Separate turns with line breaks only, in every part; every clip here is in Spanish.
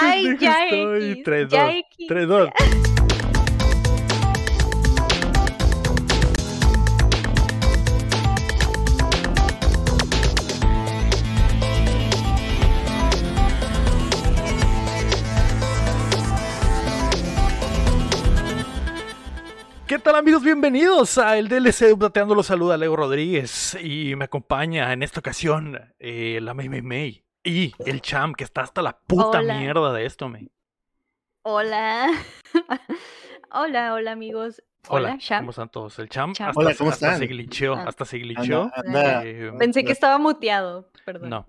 Ay, ya
estoy.
X,
3,
ya
2.
X.
3, 2. ¿Qué tal amigos? Bienvenidos a el DLC de Updateando los saluda Leo Rodríguez y me acompaña en esta ocasión eh, la May May May y el Cham que está hasta la puta
Hola.
mierda de esto, May.
Hola. hola, hola amigos. Hola, Sham.
¿cómo están todos? El Cham,
Cham.
hasta,
Hola, ¿cómo
hasta
están?
se glitcheó,
Ah.
hasta se
anda,
Eh,
Pensé que estaba muteado, perdón.
no,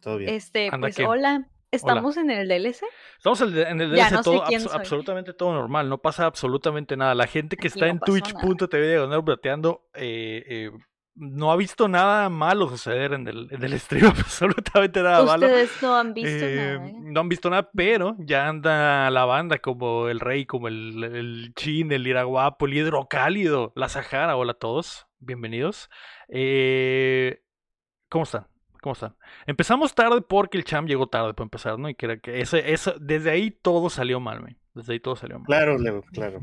todo bien.
Este,
Anda,
pues hola. ¿Estamos en el DLC?
estamos en el- DLC
no sé
todo,
quién
abs-
soy.
absolutamente todo normal, no pasa absolutamente nada. La gente que
Aquí
está
no
en twitch.tv diagonal updateando eh, eh, no ha visto nada malo suceder en el, en el stream, absolutamente nada malo.
Ustedes no han visto
Eh,
nada. ¿eh?
No han visto nada, pero ya anda la banda como el Rey, como el, el Chin, el Iraguapo, el Hidrocálido, la Sahara. Hola a todos, bienvenidos. Eh, ¿Cómo están? ¿Cómo están? Empezamos tarde porque el Cham llegó tarde para empezar, ¿no? Y que era que ese, eso, desde ahí todo salió mal, man. Desde ahí todo salió mal.
Claro, Leo, claro.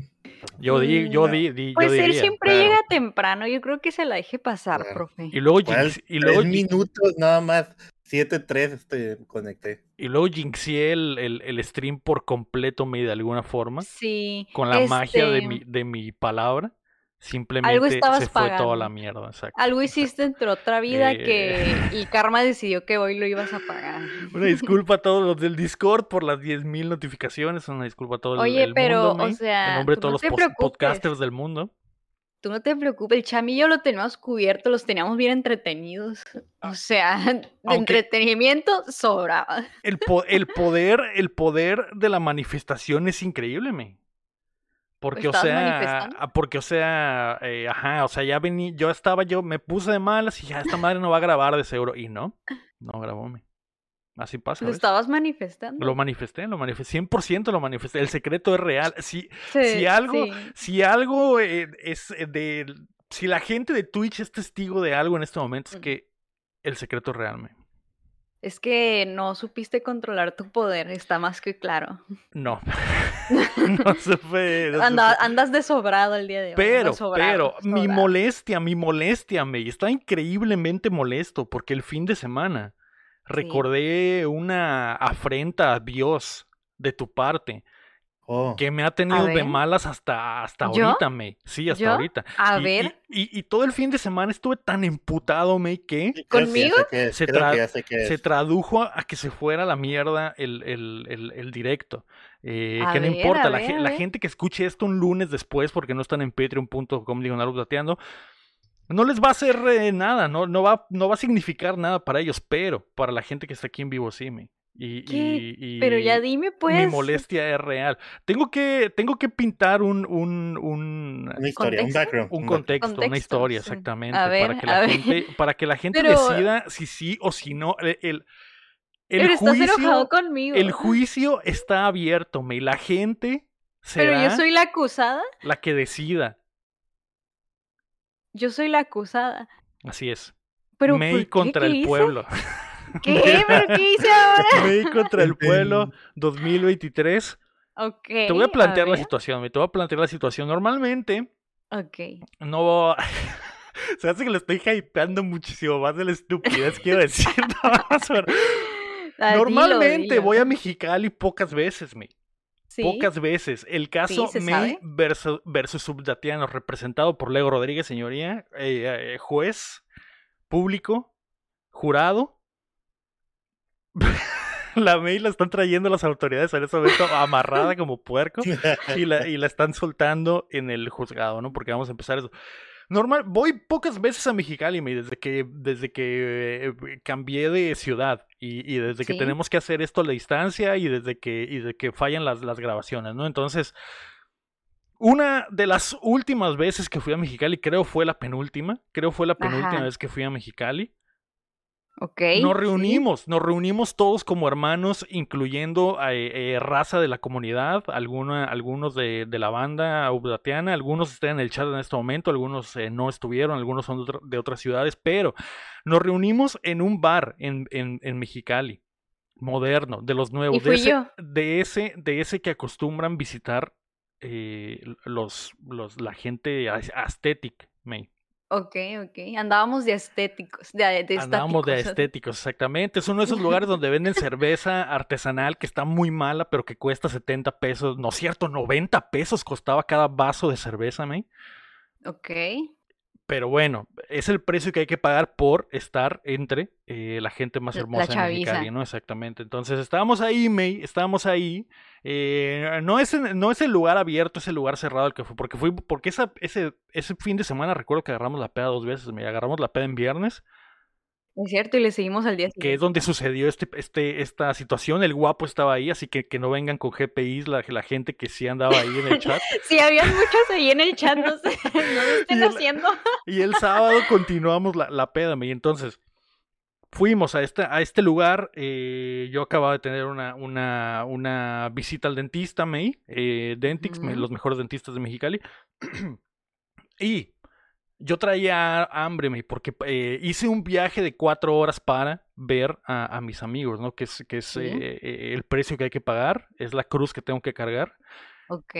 Yo di, yo
Mm,
di, di- yo
Pues él
diría.
siempre
claro.
llega temprano. Yo creo que se la deje pasar,
Claro.
profe.
Y luego, jinx- y luego,
minutos nada más. 7-3 este, conecté.
y luego jinxié el, el, el stream por completo, me de alguna forma.
Sí.
con la magia de
este,
mi, de mi palabra, simplemente
estabas
se fue toda la mierda. exacto.
Algo hiciste entre otra vida
Eh.
que el karma decidió que hoy lo ibas a pagar.
Una disculpa a todos los del Discord por las 10.000 notificaciones. Una disculpa a todo el,
Oye,
el
pero,
mundo.
o sea,
en nombre de
no
todos los podcasters del mundo.
Tú no te preocupes, el Cham y yo lo teníamos cubierto, los teníamos bien entretenidos. O sea, de
Aunque-
entretenimiento sobraba.
El, po- el poder, el poder de la manifestación es increíble, me. Porque, o
¿Estabas
sea, ah, porque, o sea, eh, ajá, o sea, ya vení, yo estaba, yo me puse de malas y ya esta madre no va a grabar de seguro. Y no, no grabó, me. Así pasa.
Lo
¿ves?
estabas manifestando.
Lo manifesté, lo manifesté, 100% lo manifesté. El secreto es real. Si,
Sí,
si algo,
sí.
si algo eh, es eh, de... Si la gente de Twitch es testigo de algo en este momento, es que el secreto es real, me.
Es que no supiste controlar tu poder, está más que claro.
No. no se fue. no
Anda-
fue.
andas de sobrado el día de hoy.
Pero, pero, mi molestia, mi molestia, me. Está increíblemente molesto porque el fin de semana recordé una afrenta a Dios de tu parte
Oh,
que me ha tenido de malas hasta, hasta
¿Yo?
ahorita, me. Sí, hasta
¿Yo?
ahorita.
A
Y-
ver,
Y, y- y todo el fin de semana estuve tan emputado, me, que
¿conmigo?
Se tra-
que
se tradujo a que se fuera a la mierda el, el- el- el directo. Eh, que no importa, la,
ver,
gente que escuche esto un lunes después, porque no están en patreon.com diagonal updateando, no les va a hacer eh, nada, no, no, va, no va a significar nada para ellos, pero para la gente que está aquí en vivo sí, me. Y,
¿Qué?
y- y
pero ya dime pues.
mi molestia es real. Tengo que, tengo que pintar un, un, un,
Una historia, un
¿Contexto?
background.
un
un
contexto, una historia,
sí.
exactamente,
A ver,
para que
a
la
ver.
gente, para que la gente
Pero-
decida si sí o si no. El, el, el
pero estás enojado
juicio,
conmigo.
el juicio está abierto, me, la gente
pero
será
yo soy la acusada.
la que decida.
Yo soy la acusada.
Así es.
Pero
May
¿por qué?
contra
¿Qué
el
hice?
pueblo.
¿Qué? ¿Pero qué hice ahora?
May contra el pueblo 2023.
Ok.
Te voy a plantear la situación, me te voy a plantear la situación. Normalmente
Ok.
no. Se hace que lo estoy hypeando muchísimo más de la estupidez quiero decir.
Ah, dilo,
Normalmente
dilo.
voy a Mexicali pocas veces, me.
Sí,
Pocas veces. El caso May
sabe.
versus, versus Subdatiano, representado por Lego Rodríguez, señoría, eh, eh, juez, público, jurado. la May la están trayendo las autoridades en ese momento amarrada como puerco y la, y la están soltando en el juzgado, ¿no? Porque vamos a empezar eso. Normal, voy pocas veces a Mexicali, me, desde que, desde que eh, cambié de ciudad y, y desde que
Sí.
tenemos que hacer esto a la distancia y desde que, y desde que fallan las, las grabaciones, ¿no? Entonces, una de las últimas veces que fui a Mexicali, creo fue la penúltima, creo fue la penúltima
Ajá.
vez que fui a Mexicali.
Ok.
Nos
sí.
reunimos, nos reunimos todos como hermanos, incluyendo eh, eh, raza de la comunidad, alguna, algunos de, de la banda ubdatiana, algunos están en el chat en este momento, algunos eh, no estuvieron, algunos son de, otra- de otras ciudades, pero nos reunimos en un bar en, en, en Mexicali. moderno, de los nuevos, de ese, de ese, de ese que acostumbran visitar eh, los, los, la gente aesthetic, May.
Ok, ok. Andábamos de estéticos, de, de
Andábamos de estéticos, exactamente. Es uno de esos lugares donde venden cerveza artesanal que está muy mala, pero que cuesta 70 pesos. No es cierto, 90 pesos costaba cada vaso de cerveza, May.
Ok.
Pero bueno, es el precio que hay que pagar por estar entre eh, la gente más hermosa de. Mexicali, ¿no? Exactamente. Entonces estábamos ahí, May, estábamos ahí. eh, no, es, no es el lugar abierto, es el lugar cerrado el que fue. Porque fui, porque esa, ese, ese fin de semana recuerdo que agarramos la peda dos veces. Me agarramos la peda en viernes,
Es cierto, y le seguimos al día
que es
siguiente.
donde sucedió este, este, esta situación. El guapo estaba ahí, así que que no vengan con GPIs la, la gente que sí andaba ahí en el chat.
Sí, habían muchos ahí en el chat, no sé, no lo estén
Y el-
haciendo.
Y el sábado continuamos la, la peda, y entonces fuimos a este, a este lugar. eh, yo acababa de tener una, una, una visita al dentista, May, eh, Dentix,
Ujú.
los mejores dentistas de Mexicali. y yo traía hambre, May, porque eh, hice un viaje de cuatro horas para ver a, a mis amigos, ¿no? Que es, que es
Sí.
eh, eh, el precio que hay que pagar, es la cruz que tengo que cargar.
Ok.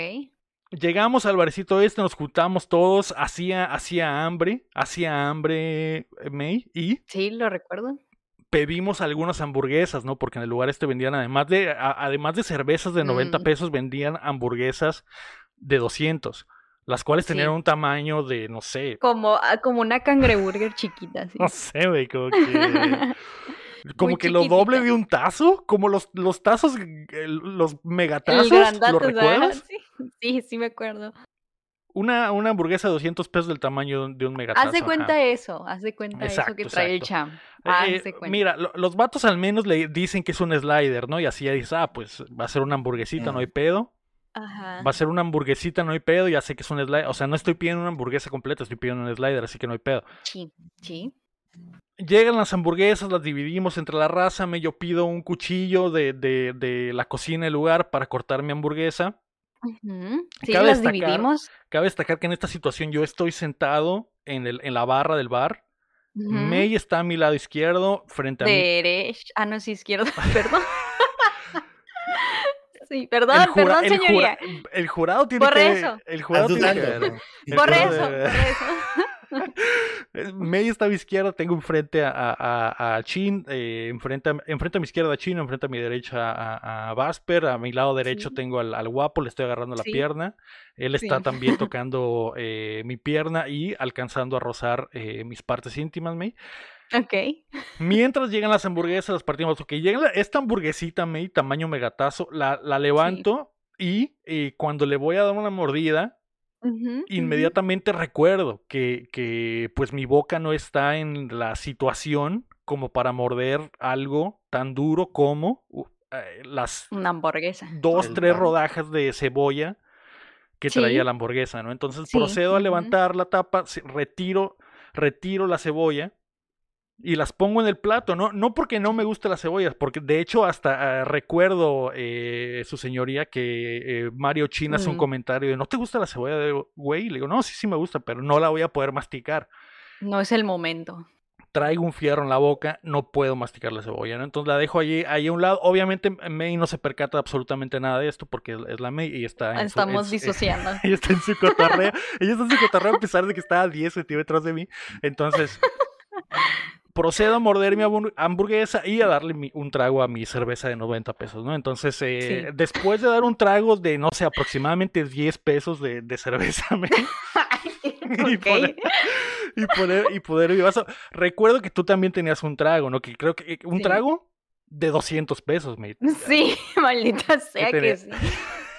Llegamos al barecito este, nos juntamos todos, hacía, hacía hambre, hacía hambre, May, y
Sí, lo recuerdo.
pedimos algunas hamburguesas, ¿no? Porque en el lugar este vendían, además de, a- además de cervezas de 90
Mm.
pesos, vendían hamburguesas de 200, las cuales tenían
Sí.
un tamaño de, no sé,
Como, ah, como una cangreburger chiquita, así.
no sé, güey, como que... Como
Muy
que lo doble de un tazo, como los, los tazos, los megatazos, ¿lo
ajá,
recuerdas?
Sí, sí, sí me acuerdo.
Una, una hamburguesa de 200 pesos del tamaño de un- megatazo.
Haz de
ajá.
cuenta eso, haz de cuenta eso que
Exacto,
trae el cham.
Eh,
Haz
eh,
de cuenta.
mira, lo- los vatos al menos le dicen que es un slider, ¿no? Y así ya dices, ah, pues va a ser una hamburguesita, no hay
Mm.
pedo.
Ajá.
Va a ser una hamburguesita, no hay pedo. Ya sé que es un slider. O sea, no estoy pidiendo una hamburguesa completa, estoy pidiendo un slider, así que no hay pedo.
Sí, sí.
Llegan las hamburguesas, las dividimos entre la raza. Me yo pido un cuchillo de, de, de la cocina del lugar para cortar mi hamburguesa.
Ujú. Sí,
Cabe
las
destacar-
dividimos.
Cabe destacar que en esta situación yo estoy sentado en, el, en la barra del bar.
Ujú.
May está a mi lado izquierdo, frente a mí.
Derecha. Ah, no, sí, izquierda. Perdón. Sí, perdón,
jura-
perdón,
el
señoría.
jura- el jurado tiene
Por
que
eso.
el jurado tiene.
Por eso, por eso.
May está a mi izquierda, tengo enfrente a, a, a- a Chin, eh, enfrente, a, enfrente a mi izquierda a Chin, enfrente a mi derecha a, a Vasper, a mi lado derecho
Sí.
tengo al, al guapo, le estoy agarrando la
Sí.
pierna, él está
Sí.
también tocando eh, mi pierna y alcanzando a rozar eh, mis partes íntimas, May.
Ok.
Mientras llegan las hamburguesas, las partimos. Ok, llega la- esta hamburguesita, May, tamaño megatazo, la, la levanto y eh, cuando le voy a dar una mordida, inmediatamente recuerdo que, que pues mi boca no está en la situación como para morder algo tan duro como uh, eh, las
Una hamburguesa.
dos,
El
tres
pan.
rodajas de cebolla que
Sí.
traía la hamburguesa, ¿no? Entonces
Sí,
procedo a levantar la tapa, retiro, retiro la cebolla y las pongo en el plato, ¿no? No porque no me guste las cebollas, porque de hecho hasta ah, recuerdo, eh, su señoría, que eh, Mario Chin hace un comentario de, ¿no te gusta la cebolla de güey? Le digo, no, sí, sí me gusta, pero no la voy a poder masticar.
No es el momento.
Traigo un fierro en la boca, no puedo masticar la cebolla, ¿no? Entonces la dejo allí, ahí a un lado. Obviamente May no se percata absolutamente nada de esto porque es la May y está en
Estamos
su-
disociando.
ella está en su cotorreo. ella está en su cotorreo a pesar de que está a 10 centímetros de mí. Entonces, procedo a morder mi hamburg- hamburguesa y a darle mi- un trago a mi cerveza de 90 pesos, ¿no? Entonces, eh,
Sí.
después de dar un trago de, no sé, aproximadamente 10 pesos de, de cerveza, me- y,
Ok.
poner, y, poner, y poner mi vaso. Recuerdo que tú también tenías un trago, ¿no? Que creo que eh, un
Sí.
trago de 200 pesos, me.
Sí, maldita sea
tenía-
que sí.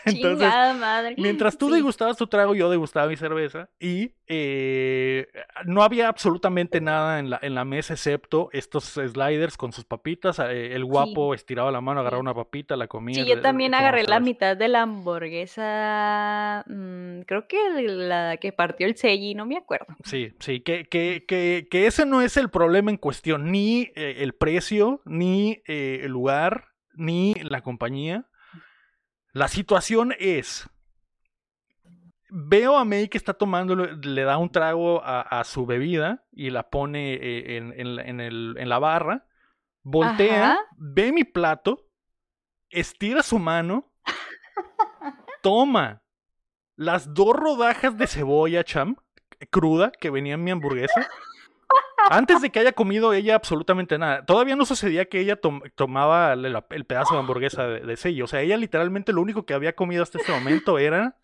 Entonces,
Chingada madre.
Mientras tú
Sí.
degustabas tu trago, yo degustaba mi cerveza y eh, no había absolutamente nada en la, en la mesa excepto estos sliders con sus papitas. eh, el guapo estiraba la mano, agarraba una papita, la comía.
Sí, yo también agarré la mitad de la hamburguesa. mm, creo que la que partió el Seiji, no me acuerdo.
Sí, sí, que, que, que, que ese no es el problema en cuestión, ni eh, el precio, ni eh, el lugar, ni la compañía. La situación es, veo a May que está tomando, le da un trago a, a su bebida y la pone eh, en, en la- en el- en la barra. voltea,
Ajá.
ve mi plato, estira su mano, toma las dos rodajas de cebolla, cham, cruda, que venía en mi hamburguesa. Antes de que haya comido ella absolutamente nada. Todavía no sucedía que ella tom- tomaba el, pedazo de hamburguesa de, de sello. O sea, ella literalmente lo único que había comido hasta este momento era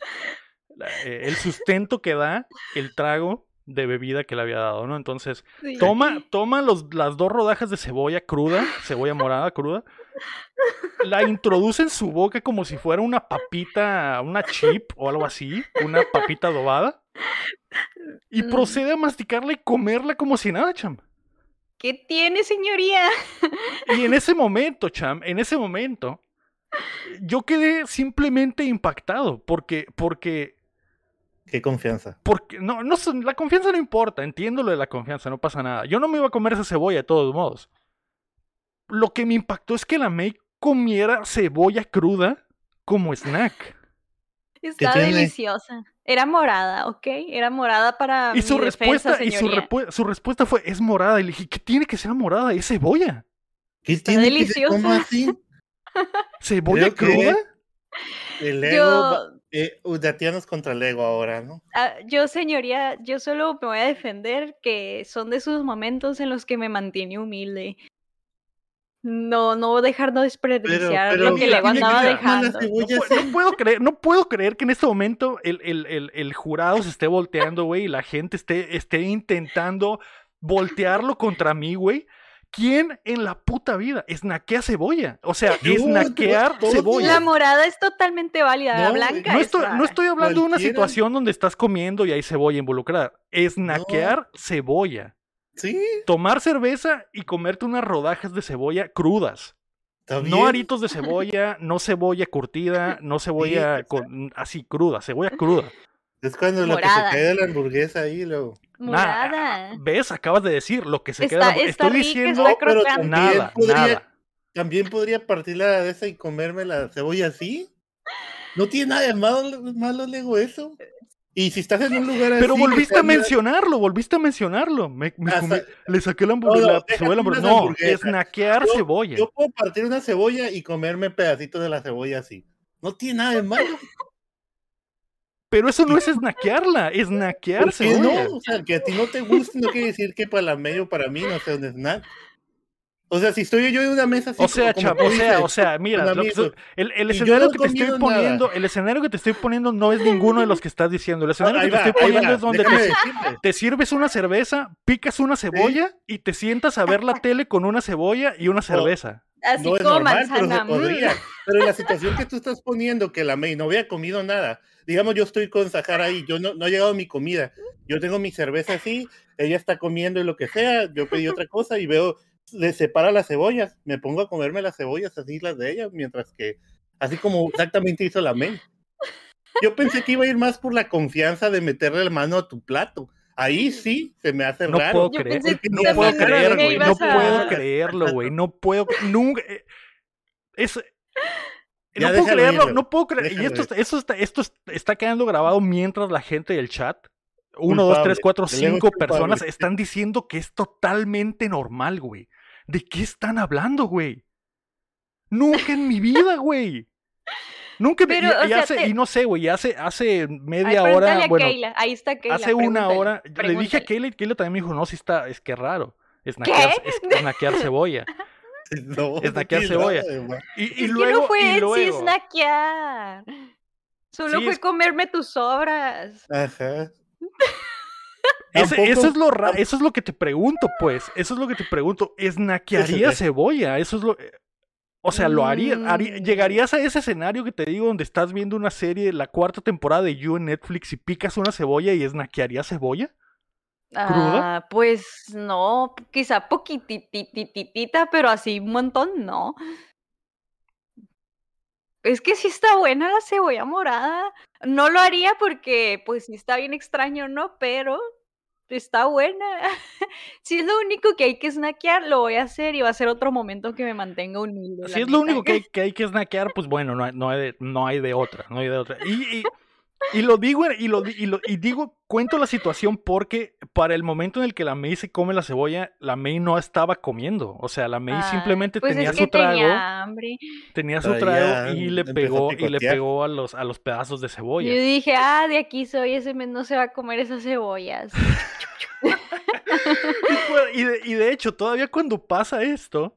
eh, el sustento que da el trago de bebida que le había dado, ¿no? Entonces,
Sí.
Toma, toma los, las dos rodajas de cebolla cruda, cebolla morada cruda, la introduce en su boca como si fuera una papita, una chip o algo así, una papita adobada, y
Mm.
procede a masticarla y comerla como si nada, cham.
¿Qué tiene, señoría?
Y en ese momento, cham, en ese momento, yo quedé simplemente impactado, porque, porque
Qué confianza.
Porque, no, no, la confianza no importa, entiendo lo de la confianza, no pasa nada. Yo no me iba a comer esa cebolla de todos modos. Lo que me impactó es que la May comiera cebolla cruda como snack.
Está
tiene?
deliciosa. Era morada, ¿ok? Era morada para
Y su
mi defensa,
respuesta, y su, repu- su respuesta fue, es morada. Y le dije, ¿qué tiene que ser morada? Es cebolla.
¿Qué tiene que se
deliciosa.
así?
¿Cebolla cruda?
El ego,
Yo,
eh, Udatianos contra el ego ahora, ¿no?
ah, yo, señoría, yo solo me voy a defender que son de esos momentos en los que me mantiene humilde. No, no dejar de desperdiciar
pero
lo que
mira, que
andaba dejando.
No, no puedo creer, no puedo creer que en este momento el, el- el- el jurado se esté volteando, güey, y la gente esté, esté intentando voltearlo contra mí, güey. ¿Quién en la puta vida snaquea cebolla? O sea,
Yo,
snaquear
todos.
cebolla.
La morada es totalmente válida, la
No,
blanca
No
es
estoy, no estoy hablando de una situación donde estás comiendo y hay cebolla involucrada. Snaquear cebolla.
Sí,
Tomar cerveza y comerte unas rodajas de cebolla crudas. No aritos de cebolla, no cebolla curtida, no cebolla
Sí,
con, así cruda, cebolla cruda.
Es cuando lo que se cae de la hamburguesa ahí, luego.
Nada,
Morada.
¿Ves? Acabas de decir lo que se
Está-
queda.
está
Estoy
rica,
diciendo
está
pero también
nada,
podría-
nada.
También podría partir la de esa y comerme la cebolla así. No tiene nada de malo, malo Lego, eso. Y si estás en un lugar así.
Pero volviste a mencionarlo, volviste a mencionarlo. Me, me
Hasta-
comí- le saqué la hamburguesa.
No, no,
la la
hamburguesas.
snaquear
Yo-
cebolla.
Yo puedo partir una cebolla y comerme pedacitos de la cebolla así. No tiene nada de malo.
Pero eso no es snackearla, es snackear
¿Por qué
cebolla.
no? O sea, que a ti no te guste no quiere decir que para medio para mí no sea un snack. O sea, si estoy yo en una mesa así
O sea,
tú
o sea, o sea, mira, lo que el, escenario
no
que te estoy
nada.
poniendo, el escenario que te estoy poniendo no es ninguno de los que estás diciendo. El escenario
ahí
que te estoy poniendo
va,
es donde te, te sirves una cerveza, picas una cebolla y te sientas a ver la tele con una cebolla y una cerveza.
Así
no es
como
normal, pero se
mm.
podría. Pero en la situación que tú estás poniendo, que la May no había comido nada, digamos, yo estoy con Sahara ahí, yo no, no ha llegado mi comida, yo tengo mi cerveza así, ella está comiendo y lo que sea, yo pedí otra cosa y veo, le separa las cebollas, me pongo a comerme las cebollas así, las de ella, mientras que, así como exactamente hizo la May. Yo pensé que iba a ir más por la confianza de meterle la mano a tu plato. Ahí sí, se me hace
No
raro.
puedo creer, no puedo creer, güey, no puedo creerlo, güey, no puedo, nunca, eh, es,
Ya
no puedo creerlo,
ir,
no puedo creer, y esto, está- esto, está, esto es- está quedando grabado mientras la gente del chat, uno, dos,
Culpable,
tres, cuatro,
el ego es
cinco
culpable.
personas están diciendo que es totalmente normal, güey. ¿De qué están hablando, güey? Nunca en mi vida, güey. Nunca,
Pero,
y, y
sea,
hace,
te-
y no sé, güey, hace, hace
Ay,
media
pregúntale
hora,
a
bueno,
Keila, Ahí está Keila.
hace una
pregúntale,
hora, le dije a. Keila y Keila también me dijo, no, sí está, es que es raro. Es, snackear cebolla.
No,
snackear cebolla.
nada.
Y, y
Es que
luego,
no fue
y
en sí
luego,
snackear. Solo
Sí,
fue
es-
comerme tus sobras.
Ajá.
Ese- eso es lo ra- eso es lo que te pregunto, pues. Eso es lo que te pregunto. ¿Snackearía
Ese-
cebolla? Eso es lo. eh, O sea, lo haría, haría-
Mm.
¿Llegarías a ese escenario que te digo donde estás viendo una serie, la cuarta temporada de You en Netflix y picas una cebolla y snackearías cebolla? ¿Cruda?
Ah, pues no, quizá poquititititita, pero así un montón, no. Es que sí está buena la cebolla morada. No lo haría porque, pues sí está bien extraño, ¿no? Pero está buena. Si es lo único que hay que snackear, lo voy a hacer y va a ser otro momento que me mantenga humilde.
Si es lo único que hay que, hay que snackear, pues bueno, no hay, no hay, de, no hay de otra, no hay de otra. Y, y Y lo digo, y lo, y lo- y digo, cuento la situación porque para el momento en el que la May se come la cebolla, la May no estaba comiendo. O sea, la May
Ay,
simplemente
pues
tenía
es
su
que
trago,
tenía hambre.
tenía su trago y le pegó, y le pegó a los, a los pedazos de cebolla.
Yo dije, ah, de aquí soy, ese men no se va a comer esas cebollas.
Y de, y de hecho, todavía cuando pasa esto,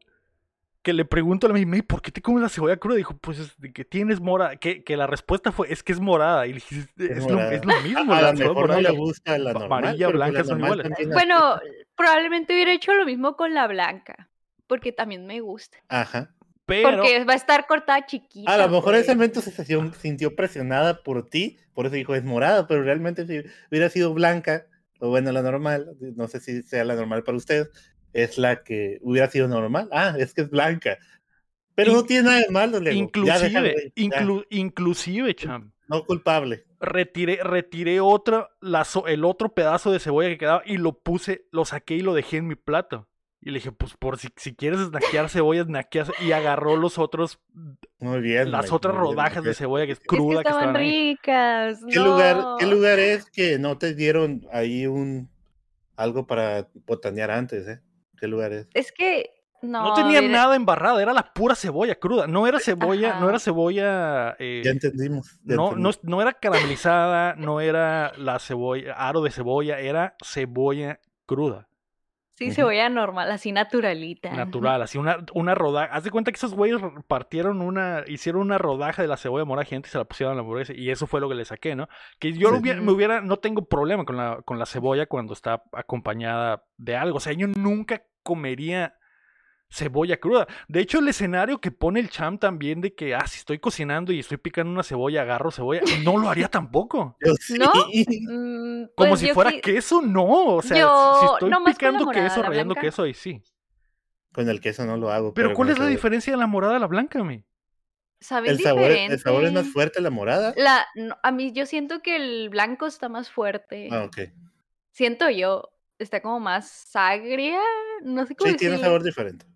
que le pregunto a la May, ¿por qué te comes la cebolla cruda? Dijo, pues es de que tienes morada. Que, que la respuesta fue, es que es morada. Y le dije, es, lo, es lo mismo.
A,
la
mejor no le gusta la normal.
amarilla,
pues
blanca
la
son
normal
iguales.
Bueno, probablemente hubiera hecho lo mismo con la blanca, porque también me gusta.
Ajá.
Pero,
Porque va a estar cortada chiquita.
A lo mejor
pues.
ese momento se sintió, sintió presionada por ti, por eso dijo es morada, pero realmente si hubiera sido blanca, o bueno, la normal, no sé si sea la normal para ustedes, es la que hubiera sido normal. Ah, es que es blanca. Pero no tiene nada de malo, Lego.
Inclusive,
ya.
inclu- inclusive, cham,
no culpable.
retiré, retiré otra, la so- el otro pedazo de cebolla que quedaba y lo puse, lo saqué y lo dejé en mi plato. Y le dije, pues por si, si quieres snackear cebolla, snackeas. Y agarró los otros,
Muy bien.
las
Mike,
otras
bien,
rodajas de cebolla que es
Es
cruda
que
que
estaban
estaban ahí.
ricas.
¿Qué lugar, ¿Qué lugar es que no te dieron ahí un algo para botanear antes, eh? ¿Qué lugar es?
Es que no.
No, tenía nada embarrada, era la pura cebolla cruda. No era cebolla, no era cebolla. eh,
Ya entendimos. ya
no, no,
entendimos.
no era caramelizada, no era la cebolla, aro de cebolla, era cebolla cruda.
Sí, cebolla normal, así naturalita.
Natural, así una, una rodaja. Haz de cuenta que esos güeyes partieron una, hicieron una rodaja de la cebolla morada gente y se la pusieron a la hamburguesa. Y eso fue lo que le saqué, ¿no? Que yo lo
Sí.
hubiera- me hubiera, no tengo problema con la, con la cebolla cuando está acompañada de algo. O sea, yo nunca comería cebolla cruda. De hecho, el escenario que pone el champ también de que, ah, si estoy cocinando y estoy picando una cebolla, agarro cebolla, no lo haría tampoco.
¿No? Mm,
Como
pues
si fuera queso, no. O sea, si-
Yo-
si estoy picando
morada,
queso, rayando
blanca.
queso, ahí sí.
Con el queso no lo hago.
Pero ¿cuál es la diferencia de la morada a la blanca, mi?
Sabe
El sabor, el sabor es más fuerte la morada.
La, no, a mí yo siento que el blanco está más fuerte.
Ah, ok.
Siento yo. Está como más agria. No sé cómo
Sí, tiene un sabor diferente.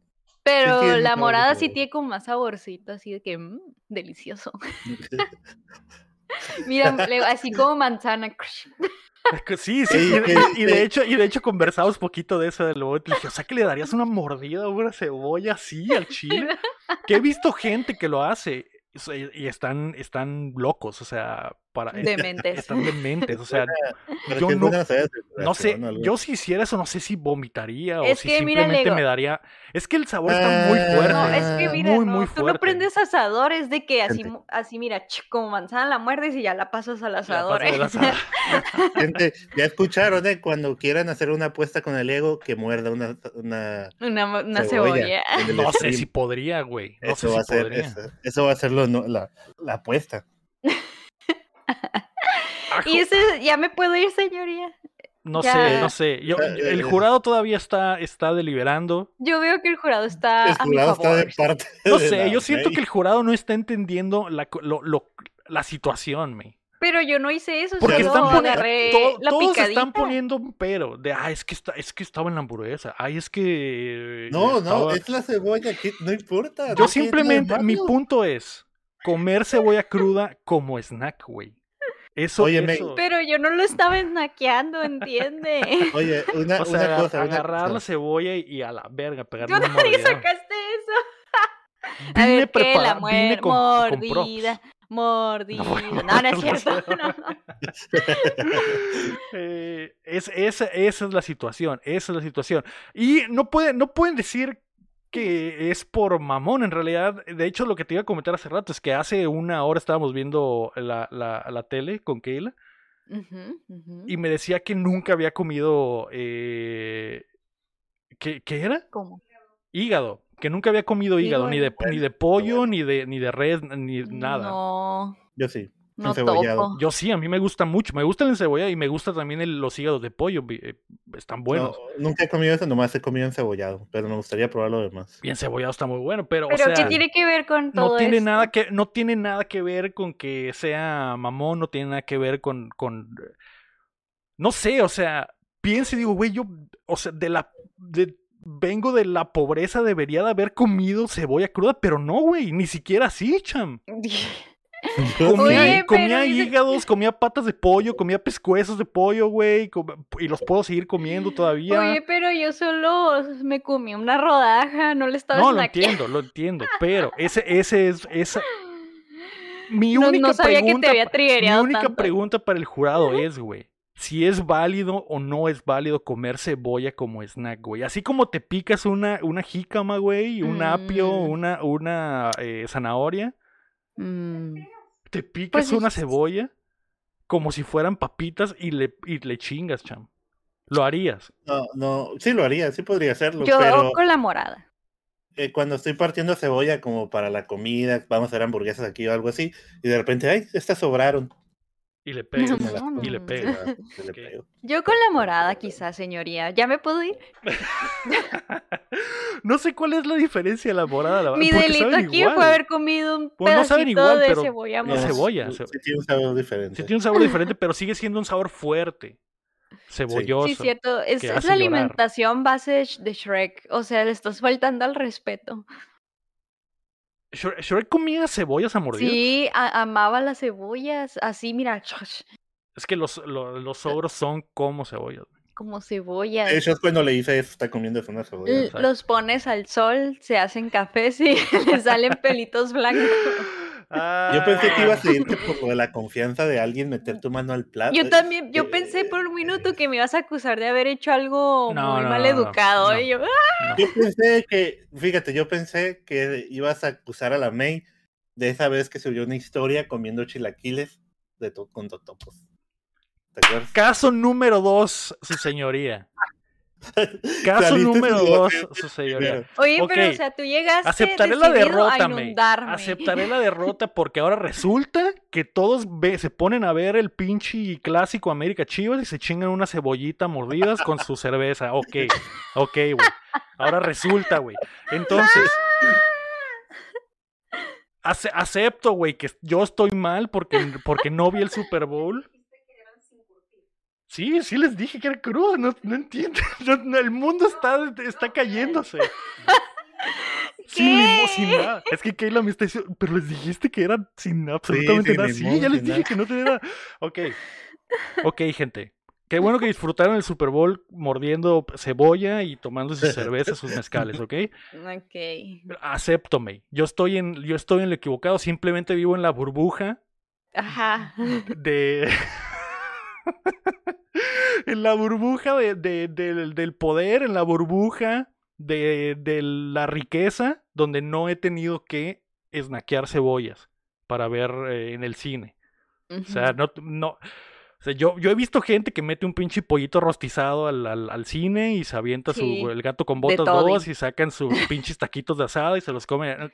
Pero la
sabor
morada sí tiene como más saborcito, así de que mmm, delicioso. Mira, así como manzana.
Sí, sí,
Sí,
y, de-
que-
y de
que-
hecho, y de hecho conversamos poquito de eso del momento. Le dije, o sea que le darías una mordida a una cebolla así al chile. Que he visto gente que lo hace y están, están locos, o sea, para
Dementes.
están dementes, o sea,
Pero
Yo no- no sé,
o
yo si hiciera eso no sé si vomitaría o
Es
si
que mira,
simplemente
Lego.
me daría, es que el sabor está muy
Ah,
fuerte,
No, es que mira,
muy
no,
muy
tú no prendes asadores de que así,
Gente.
así mira, como manzana la muerdes y ya la pasas al asador. ¿eh?
Gente, ya escucharon, ¿eh? Cuando quieran hacer una apuesta con el ego, que muerda una, una
una, mo- una
cebolla.
No sé si podría, güey. No
eso
sé
va a
si
ser,
podría.
eso, eso va a ser lo, no- la, la apuesta.
Y ese, ya me puedo ir, señoría.
No
Ya.
sé, no sé. Yo-
Eh,
el
eh,
jurado todavía está, está deliberando.
Yo veo que el jurado está
el
a mi
jurado está
favor.
de parte.
No
de
sé,
la
yo siento que el jurado no está entendiendo la, lo- lo- la situación, me.
Pero yo no hice eso,
Porque
están
poniendo,
agarré
to-
la
todos
picadita.
están poniendo un pero de, ah, es que está, es que estaba en la hamburguesa, ay, es que
No, no,
estaba-".
es la cebolla, que no importa. no
Yo
tiene
simplemente, mi punto es comer cebolla cruda como snack, güey. Eso,
Óyeme,
eso.
Pero yo no lo estaba snackeando, ¿entiende?
Oye, una,
o sea,
una cosa, una
agarrar la cebolla y, y a la verga, pegarle
Yo
una
nadie
mordida.
sacaste eso. A
Vine
ver, ¿qué? La muer-
con-
mordida, mordida. No, no es cierto. no.
Eh, es, esa, esa es la situación, esa es la situación. Y no, puede, no pueden decir que es por mamón, en realidad. De hecho, lo que te iba a comentar hace rato es que hace una hora estábamos viendo la, la, la tele con
ujú.
y me decía que nunca había comido... Eh, ¿qué, qué era?
¿Cómo?
Hígado. Que nunca había comido hígado, ni de, ni de pollo, ni de, ni de res, ni nada.
No,
Yo sí.
No
encebollado.
topo.
Yo sí, a mí me gusta mucho. Me gusta el encebollado y me gusta también el- los hígados de pollo. eh, Están buenos.
No, nunca he comido eso, nomás he comido encebollado, pero me gustaría probar lo demás.
Y encebollado está muy bueno, pero,
Pero
o sea,
¿qué tiene que ver con todo
no tiene
esto?
nada que no tiene nada que ver con que sea mamón, no tiene nada que ver con con no sé, o sea, pienso y digo, güey, yo, o sea, de la de- vengo de la pobreza, debería de haber comido cebolla cruda, pero no, güey, ni siquiera así, cham. Comía,
Oye,
comía
dice-
hígados, comía patas de pollo, comía pescuezos de pollo, güey. com- Y los puedo seguir comiendo todavía.
Oye, pero yo solo me comí una rodaja, no le estaba
no, lo entiendo, lo entiendo. Pero ese, ese es. Esa... Mi única
no sabía que te
pregunta.
había
mi única
tanto.
pregunta para el jurado es, güey. Si es válido o no es válido comer cebolla como snack, güey. Así como te picas una, una jícama, güey, un apio,
Mm.
una, una eh, zanahoria.
Mm,
Te picas
Pues
una cebolla como si fueran papitas y le, y le chingas, cham. Lo harías.
No, no, sí lo haría, sí podría hacerlo,
Yo
pero
con la morada.
eh, cuando estoy partiendo cebolla como para la comida, vamos a hacer hamburguesas aquí o algo así, y de repente, ay, estas sobraron.
Y le
Mm.
y le
la- se le
Ok.
pego.
Yo con la morada, quizás, señoría. ¿Ya me puedo ir?
no sé cuál es la diferencia de la morada. La,
Mi
porque
delito aquí
igual.
fue haber comido un
Pues no saben
pedacito
igual,
de
pero
cebolla
la
morada.
cebolla,
Sí,
ce-
tiene un sabor diferente.
Sí tiene un sabor diferente, pero sigue siendo un sabor fuerte. Cebolloso.
Sí, cierto. Es, la
llorar.
alimentación base de Shrek. O sea, le estás faltando al respeto.
Shrek, Shrek comía cebollas a mordidas.
Sí, a- amaba las cebollas. Así, mira,
Es que los, lo- los ogros son como cebollas.
como cebollas.
Es cuando le hice eso, está comiendo una cebolla.
Los pones al sol, se hacen cafés y le salen pelitos blancos.
Yo pensé que ibas a
Ah.
irte por lo de la confianza de alguien meter tu mano al plato.
Yo también, yo
Eh,
pensé por un minuto que me ibas a acusar de haber hecho algo
No,
muy
no,
mal educado.
no.
Y yo, "Ah".
Yo pensé que, fíjate, yo pensé que ibas a acusar a la May de esa vez que subió una historia comiendo chilaquiles de to- con totopos. ¿Te acuerdas?
Caso número dos, su señoría. Caso
Saliste
número dos,
defensa
su señoría.
primero.
Oye, pero o sea, tú llegaste
Aceptaré la
a
derrota,
inundarme.
Aceptaré la derrota porque ahora resulta que todos ve- se ponen a ver el pinche clásico América Chivas y se chingan una cebollita mordidas con su cerveza. Ok, ok, güey. Ahora resulta, güey. Entonces, ace- acepto, güey, que yo estoy mal porque, porque no vi el Super Bowl. Sí, sí les dije que era crudo, no, no entiendo. No, no, el mundo está, está cayéndose. Sin limón, sin nada. Es que Kayla me está diciendo, pero les dijiste que eran sin absolutamente nada. Sí,
limón,
ya les dije
nada.
que no tenía nada. Ok. Ok, gente. Qué bueno que disfrutaron el Super Bowl mordiendo cebolla y tomando sus cervezas, sus mezcales, ¿ok?
Ok.
Acéptome. Yo estoy en, yo estoy en lo equivocado, simplemente vivo en la burbuja
Ajá.
de. en la burbuja de, de- del, del poder, en la burbuja de, de la riqueza, donde no he tenido que snackear cebollas para ver eh, en el cine. O sea, no, no. O sea, yo, yo he visto gente que mete un pinche pollito rostizado al, al, al cine y se avienta
Sí,
su, el gato con botas dos y sacan sus pinches taquitos de asada y se los comen.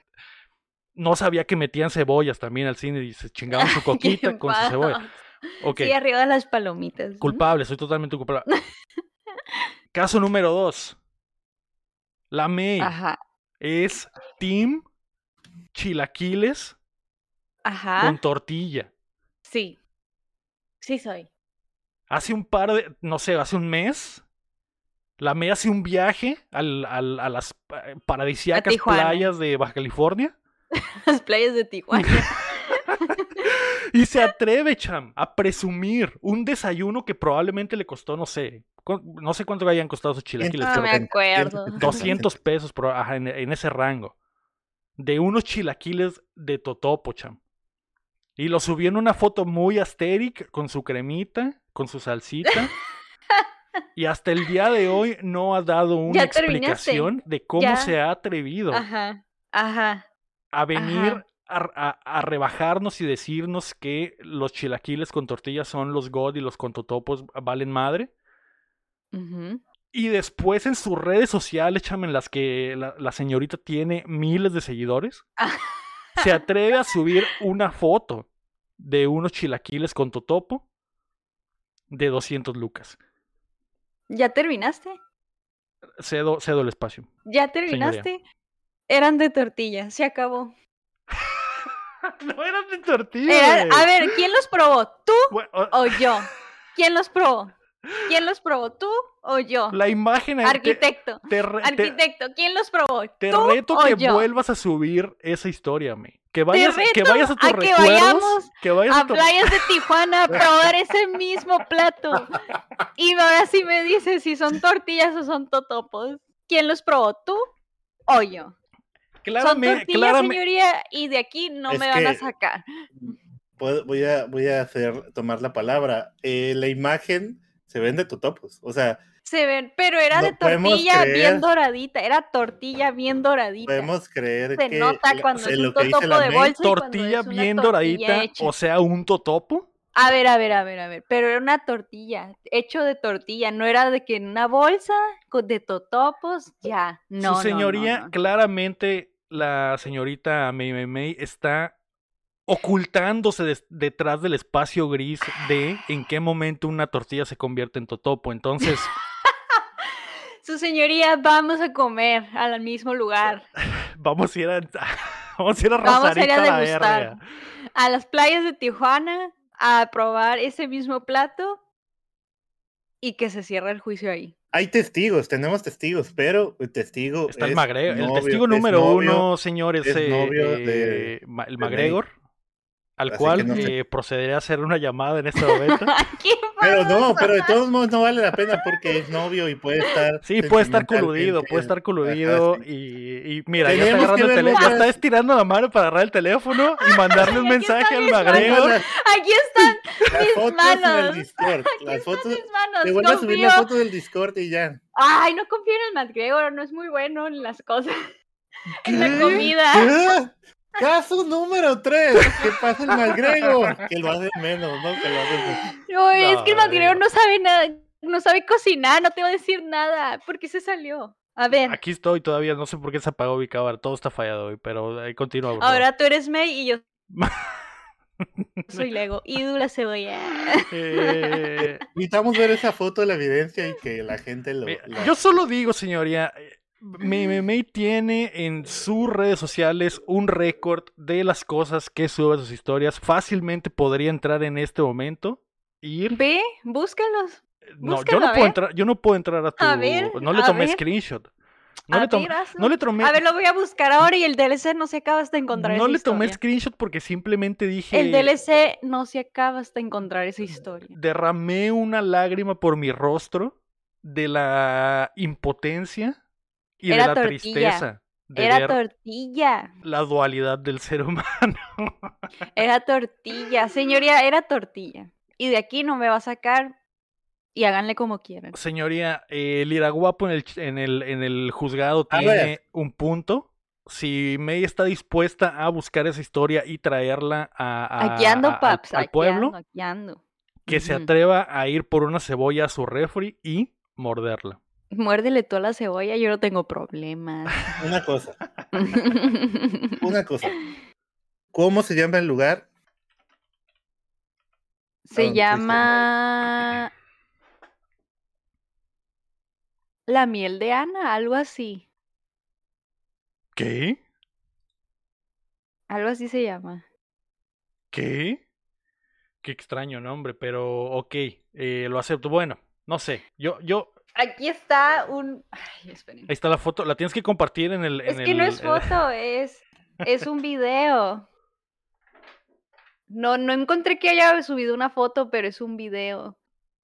No sabía que metían cebollas también al cine y se chingaban su coquita con su cebolla.
Enfado.
Ok,
Sí, arriba de las palomitas.
culpable, soy totalmente culpable. Caso número dos. La May
Ajá.
es Team Chilaquiles
Ajá.
con tortilla.
Sí. Sí soy.
Hace un par de, no sé, hace un mes, la May hace un viaje al- al- a las eh, paradisíacas playas de Baja California
Las playas de Tijuana.
y se atreve, cham, a presumir un desayuno que probablemente le costó, no sé, no sé cuánto hayan costado sus chilaquiles,
No
pero
me acuerdo.
200 pesos por, ajá, en, en ese rango. De unos chilaquiles de Totopo, cham. Y lo subió en una foto muy asteric, con su cremita, con su salsita. y hasta el día de hoy no ha dado una explicación de cómo
Ya.
se ha atrevido
Ajá. Ajá.
a venir
Ajá.
A, a- a rebajarnos y decirnos que los chilaquiles con tortillas son los God y los con totopos valen madre. Y después en sus redes sociales, cham, en las que la, la señorita tiene miles de seguidores, se atreve a subir una foto de unos chilaquiles con totopo de 200 lucas.
¿Ya terminaste?
Cedo, cedo el espacio.
¿Ya terminaste? Eran de tortilla, se acabó.
no eran de tortilla.
A ver, ¿quién los probó? ¿Tú
Bueno, o-
o yo? ¿Quién los probó? ¿Quién los probó? ¿Tú o yo?
la imagen
Arquitecto.
te, re- te-
Arquitecto, ¿quién los probó?
te
¿Tú
reto
o
que
yo?
vuelvas a subir esa historia, me. Que vayas,
Te
que vayas a tus
a que
recuerdos.
vayamos
que vayas a,
a
tu-
playas de Tijuana a probar ese mismo plato. Y ahora sí me dices si son tortillas o son totopos. ¿Quién los probó? ¿Tú o yo? Son
Clarame-
tortillas,
clarame-
señoría, y de aquí no
Es
me van a sacar.
Voy a, voy a hacer, tomar la palabra. Eh, la imagen se vende totopos. O sea,
Se ven, pero era
No
de tortilla
creer.
bien doradita. Era tortilla bien doradita.
podemos creer
Se
que
nota cuando es
lo
un totopo
la
de bolsa.
tortilla
es una
bien
tortilla
doradita,
hecha.
o sea, un totopo.
A ver, a ver, a ver, a ver. Pero era una tortilla, hecho de tortilla. No era de que en una bolsa de totopos, ya. No,
Su señoría,
no, no.
claramente la señorita May May May está ocultándose detrás del espacio gris de en qué momento una tortilla se convierte en totopo. Entonces,
Su señoría, vamos a comer al mismo lugar.
vamos a ir a, vamos a ir a
Vamos a ir degustar. A las playas de Tijuana a probar ese mismo plato y que se cierre el juicio ahí.
Hay testigos, tenemos testigos, pero el testigo
Está el el testigo
es
número
novio,
uno, señores,
es
eh,
novio
eh,
de-
el. McGregor, al
Así
cual
no
eh, procederé a hacer una llamada en este momento.
¿Qué
Pero no, pero de todos modos no vale la pena porque es novio y puede estar.
Sí, puede estar coludido, puede estar coludido
Ajá, sí.
y, y mira, ya está, agarrando el tele- ya está estirando la mano para agarrar el teléfono y mandarle un
Aquí
mensaje al.
Las,
Aquí están
las
mis
fotos en
manos.
el Discord. Las fotos.
mis manos.
Te vuelve a subir la foto del Discord y ya.
Ay, no confío en el McGregor, no es muy bueno en las cosas. En la comida.
¿Qué? Caso número 3. ¿Qué pasa el McGregor? Que lo hace menos, ¿no? Que lo hace menos.
No, es que el
eh.
no sabe nada, no sabe cocinar, no te va a decir nada. ¿Por qué se salió? A ver,
Aquí estoy todavía, no sé por qué se apagó mi cámara, todo está fallado hoy, pero ahí continúa. por favor.
ahora tú eres May y yo soy Lego. Y la cebolla.
Eh,
Necesitamos ver esa foto de la evidencia y que la gente lo.
Mira,
la-
Yo solo digo, señoría, eh, May tiene en sus redes sociales un récord de las cosas que sube a sus historias. Fácilmente podría entrar en este momento, ir.
Ve, búscalos.
No, yo no puedo entrar, yo no puedo entrar a tu.
A ver,
no le tomé
ver.
screenshot. No
A
le, tomé, no le tomé.
A ver, lo voy a buscar ahora y el DLC no se acaba hasta encontrar
no
esa
le tomé
historia.
screenshot porque simplemente dije.
El DLC no se acaba hasta encontrar esa historia.
Derramé una lágrima por mi rostro de la impotencia y
Era
de la
tortilla.
tristeza de
Era
ver
tortilla.
la dualidad del ser humano.
Era tortilla. Señoría, era tortilla. Y de aquí no me va a sacar. Y háganle como quieran.
Señoría, eh, el Iraguapo en el, en el, en el juzgado
A
tiene
ver.
un punto. Si May está dispuesta a buscar esa historia y traerla a, a-
Aquí ando,
a- al-
paps.
al,
aquí
pueblo,
ando, aquí ando.
que se atreva a ir por una cebolla a su refri y morderla.
Muérdele toda la cebolla, yo no tengo problemas.
Una cosa, una cosa. ¿Cómo se llama el lugar?
Se llama. La miel de Ana, algo así.
¿Qué?
Algo así se llama.
¿Qué? Qué extraño nombre, pero ok, eh, lo acepto. Bueno, no sé, yo, yo,
Aquí está un. Ay, esperen.
ahí está la foto, la tienes que compartir en el...
Es que no es foto, es, es un video. No, no encontré que haya subido una foto, pero es un video.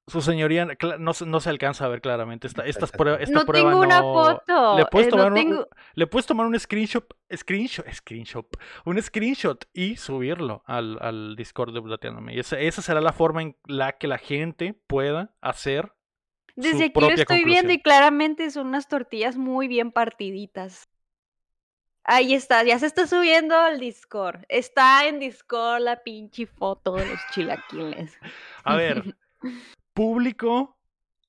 Su señoría no, se- no se alcanza a ver claramente. Esta, esta prueba, esta
no
prueba
tengo una foto.
Le puedes
eh,
tomar
no
un-
tengo-
Le puedes tomar un screenshot, screenshot, screenshot, un screenshot y subirlo al, al Discord de Plateándome. Y esa, esa será la forma en la que la gente pueda hacer.
Desde aquí lo estoy viendo y claramente son unas tortillas muy bien partiditas. Ahí está, ya se está subiendo al Discord. Está en Discord la pinche foto de los chilaquiles.
A ver, público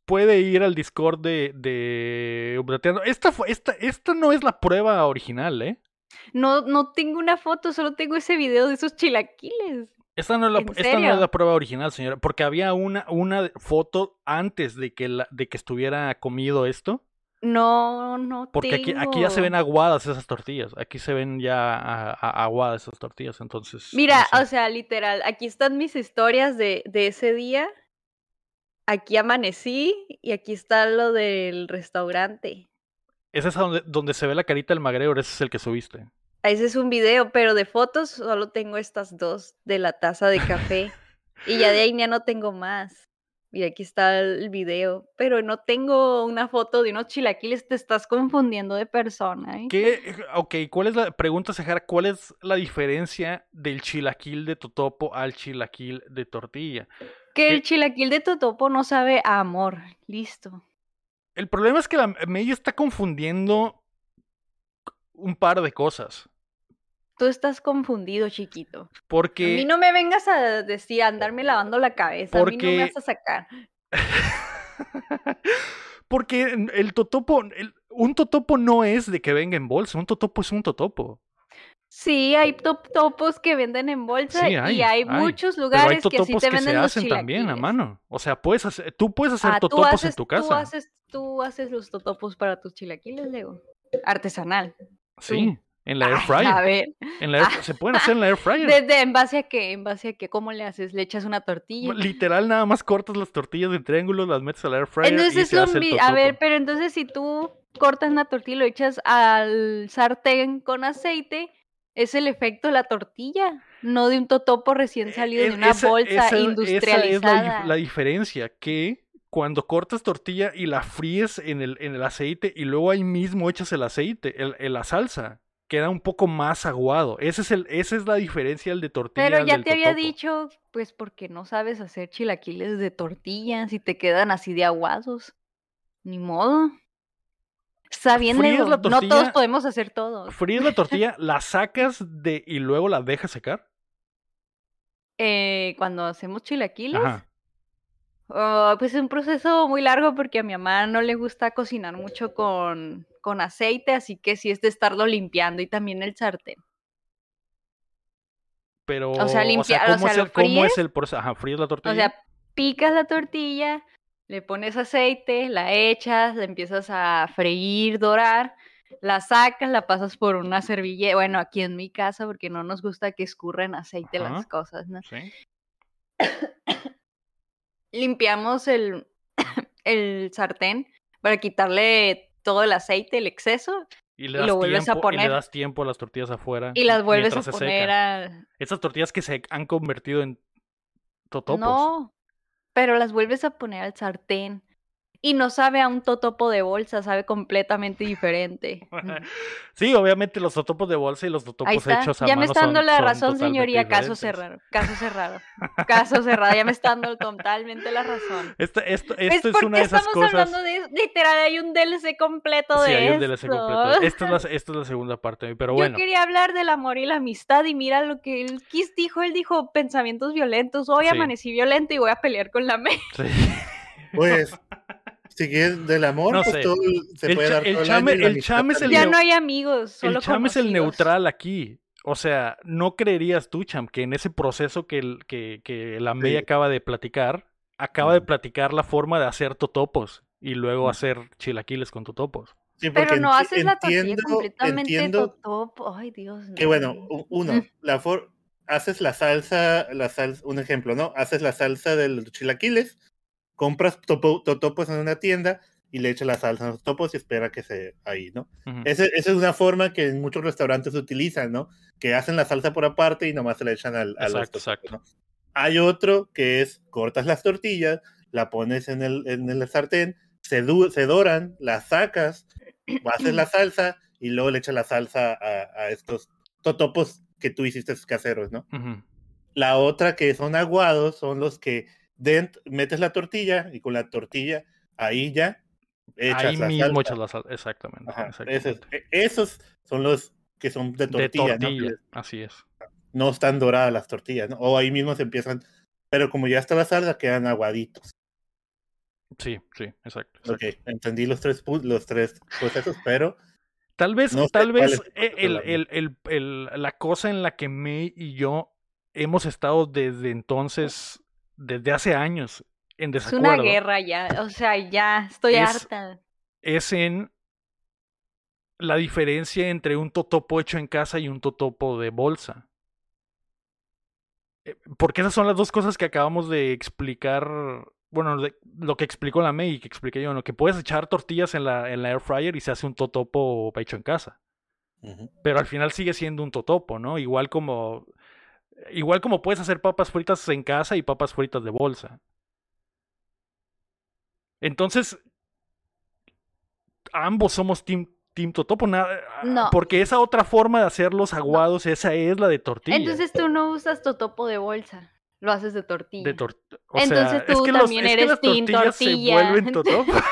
puede ir al Discord de, de. Esta, esta, esta no es la prueba original, ¿eh?
No, no tengo una foto, solo tengo ese video de esos chilaquiles.
Esta no, es la,
¿En
esta no es la prueba original, señora, porque había una, una foto antes de que, la- de que estuviera comido esto,
No, no
porque aquí, aquí ya se ven aguadas esas tortillas, aquí se ven ya a- a- aguadas esas tortillas, entonces... no
Mira,
sé.
o sea, literal, aquí están mis historias de, de ese día. Aquí amanecí y aquí está lo del restaurante.
Ese es donde, donde se ve la carita del McGregor, ese es el que subiste.
Ese es un video, pero de fotos solo tengo estas dos de la taza de café. y ya de ahí ya no tengo más. Y aquí está el video, pero no tengo una foto de unos chilaquiles, te estás confundiendo de persona. ¿eh?
¿Qué? Ok, ¿cuál es la pregunta, Sahara? ¿Cuál es la diferencia del chilaquil de totopo al chilaquil de tortilla?
Que el chilaquil de totopo no sabe a amor. Listo.
El problema es que la está confundiendo un par de cosas.
Tú estás confundido, chiquito.
Porque.
A mí no me vengas a decir, andarme lavando la cabeza. A mí no me vas a sacar.
porque el totopo. un totopo no es de que venga en bolsa. Un totopo es un totopo.
Sí, hay totopos que venden en bolsa y hay, muchos lugares que sí te venden se hacen
también a mano. O sea, puedes hacer, tú puedes hacer ah, totopos en tu casa.
Tú haces, tú haces los totopos para tus chilaquiles, Lego. Artesanal.
Sí. En la air fryer. A ver. se pueden hacer en la air fryer.
¿Desde en base a qué? ¿En base a qué? ¿Cómo le haces? ¿Le echas una tortilla?
Literal, nada más cortas las tortillas de triángulo, las metes a la air fryer. Entonces y se
A ver, pero entonces si tú cortas una tortilla y lo echas al sartén con aceite, es el efecto de la tortilla, no de un totopo recién salido de una bolsa industrializada.
Esa es la, diferencia, que cuando cortas tortilla y la fríes en el, en el aceite y luego ahí mismo echas el aceite, el, la salsa, queda un poco más aguado. Ese es el, esa es la diferencia del de tortilla.
Pero ya te había dicho, pues porque no sabes hacer chilaquiles de tortillas y te quedan así de aguados. Ni modo. Está bien, no todos podemos hacer todo.
Fríes la tortilla, la sacas de y luego la dejas secar.
Eh, cuando hacemos chilaquiles. Oh, pues es un proceso muy largo porque a mi mamá no le gusta cocinar mucho con, con aceite, así que sí es de estarlo limpiando y también el sartén.
Pero, o sea, limpiar, ¿cómo, es el, ¿cómo es el proceso? Ajá, fríes la tortilla.
O sea, picas la tortilla, le pones aceite, la echas, la empiezas a freír, dorar, la sacas, la pasas por una servilleta, bueno, aquí en mi casa, porque no nos gusta que escurran aceite las cosas, ¿no? Sí. Limpiamos el, el sartén para quitarle todo el aceite, el exceso, y, le lo vuelves a poner.
Y le das tiempo a las tortillas afuera.
Y las vuelves a poner a...
Esas tortillas que se han convertido en totopos.
No, pero las vuelves a poner al sartén y no sabe a un totopo de bolsa, sabe completamente diferente.
sí, obviamente los totopos de bolsa y los totopos hechos a
Ya
mano
me está dando la razón, señoría, caso cerrado, caso cerrado, caso cerrado, ya me está dando totalmente la razón.
Esto, esto, pues, esto es una de esas cosas.
estamos hablando de, literal, hay un DLC completo de
sí,
hay
un DLC completo. Esta es, la, esta es la segunda parte, pero bueno.
Yo quería hablar del amor y la amistad y mira lo que él dijo, él dijo pensamientos violentos, hoy amanecí violento y voy a pelear con la me. Sí.
Pues si quieres del amor, no pues sé. se
el
puede dar
el chame, el chame es el
Ya no hay amigos, solo
El chame es el neutral aquí. O sea, no creerías tú, Cham, que en ese proceso que, que, que la media acaba de platicar, acaba de platicar la forma de hacer totopos y luego hacer chilaquiles con totopos.
Sí, Pero no haces la tortilla completamente totopo. Ay, Dios
Que bueno, uno, la for haces la salsa, la salsa, un ejemplo, ¿no? Haces la salsa de los chilaquiles, compras totopos en una tienda y le echas la salsa a los topos y espera que se ahí, ¿no? esa es una forma que en muchos restaurantes utilizan, ¿no? Que hacen la salsa por aparte y nomás se la echan al, a los topos, Hay otro que es cortas las tortillas, la pones en el, en el sartén, se, se doran, la sacas, haces la salsa y luego le echas la salsa a, estos totopos que tú hiciste caseros, ¿no? La otra que son aguados son los que dentro, metes la tortilla y con la tortilla ahí ya
echas ahí mismo echas la salsa, exactamente.
E, esos, son los que son de tortilla.
Así es.
No están doradas las tortillas, ¿no? O ahí mismo se empiezan, pero como ya está la salsa, quedan aguaditos.
Sí, sí, exacto.
Ok, entendí los tres, los tres procesos, pero...
Tal vez, tal vez e, el, el, el, la cosa en la que May y yo hemos estado desde entonces desde hace años en desacuerdo.
Es una guerra ya, o sea, ya estoy harta.
Es en la diferencia entre un totopo hecho en casa y un totopo de bolsa. Eh, porque esas son las dos cosas que acabamos de explicar. Bueno, lo que explicó la May y que expliqué yo, ¿no? que puedes echar tortillas en la, en la air fryer y se hace un totopo hecho en casa. Pero al final sigue siendo un totopo, ¿no? Igual como. Igual como puedes hacer papas fritas en casa y papas fritas de bolsa. Entonces. Ambos somos team, team totopo.
No.
Porque esa otra forma de hacer los aguados, esa es la de tortilla.
Entonces tú no usas totopo de bolsa, lo haces de tortilla.
de tor- o
Entonces
sea, es
tú
los-
también
es que
eres team
se
tortilla.
vuelven totopo.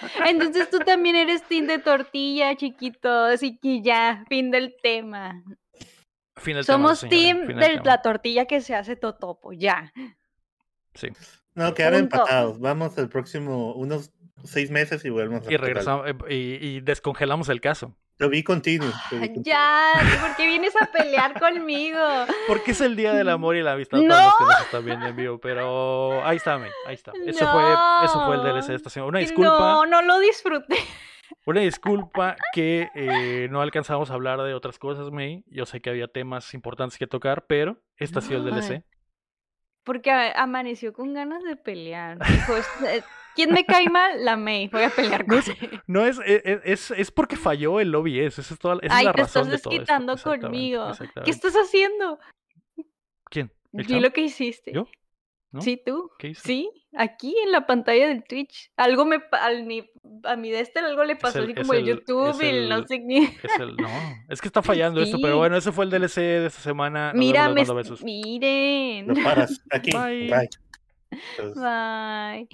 Entonces tú también eres team de tortilla, chiquito, así que ya, fin del tema.
Fin del tema,
Somos team
fin del
de
tema.
la tortilla que se hace totopo, ya.
Sí.
No, quedaron
Punto.
empatados. Vamos el próximo, unos seis meses y volvemos a
Y regresamos eh, y, y descongelamos el caso.
Lo vi continuo. lo vi continuo.
Ya, ¿por qué vienes a pelear conmigo?
Porque es el día del amor y la amistad
¡No!
para los que nos están viendo en vivo. Pero ahí está, May, ahí está. Eso fue, eso fue el DLC de esta semana. Una disculpa,
No, no lo disfruté.
Una disculpa que eh, no alcanzamos a hablar de otras cosas, May. Yo sé que había temas importantes que tocar, pero este ha sido el DLC.
Porque amaneció con ganas de pelear. Dijo, "Es- eh, ¿quién me cae mal? La May. Voy a pelear con él.
No es, e- e- es, es porque falló el OBS. Esa es, toda, esa es la razón
estás
de todo esto.
desquitando
Exactamente,
conmigo. ¿Qué estás haciendo?
¿Quién? ¿El chavo?
lo que hiciste.
¿Yo? ¿No?
Sí, tú.
¿Qué hice?
Sí, aquí en la pantalla del Twitch. Algo me al mi- a mi de este algo le pasó
el-
así como el,
el-
YouTube
es
y el no
el-
sé qué.
Es el, no, es que está fallando esto, pero bueno, ese fue el DLC de esta semana. Nos
Mira, me
besos.
miren.
Lo paras aquí.
Bye.
Bye. Entonces,
Bye.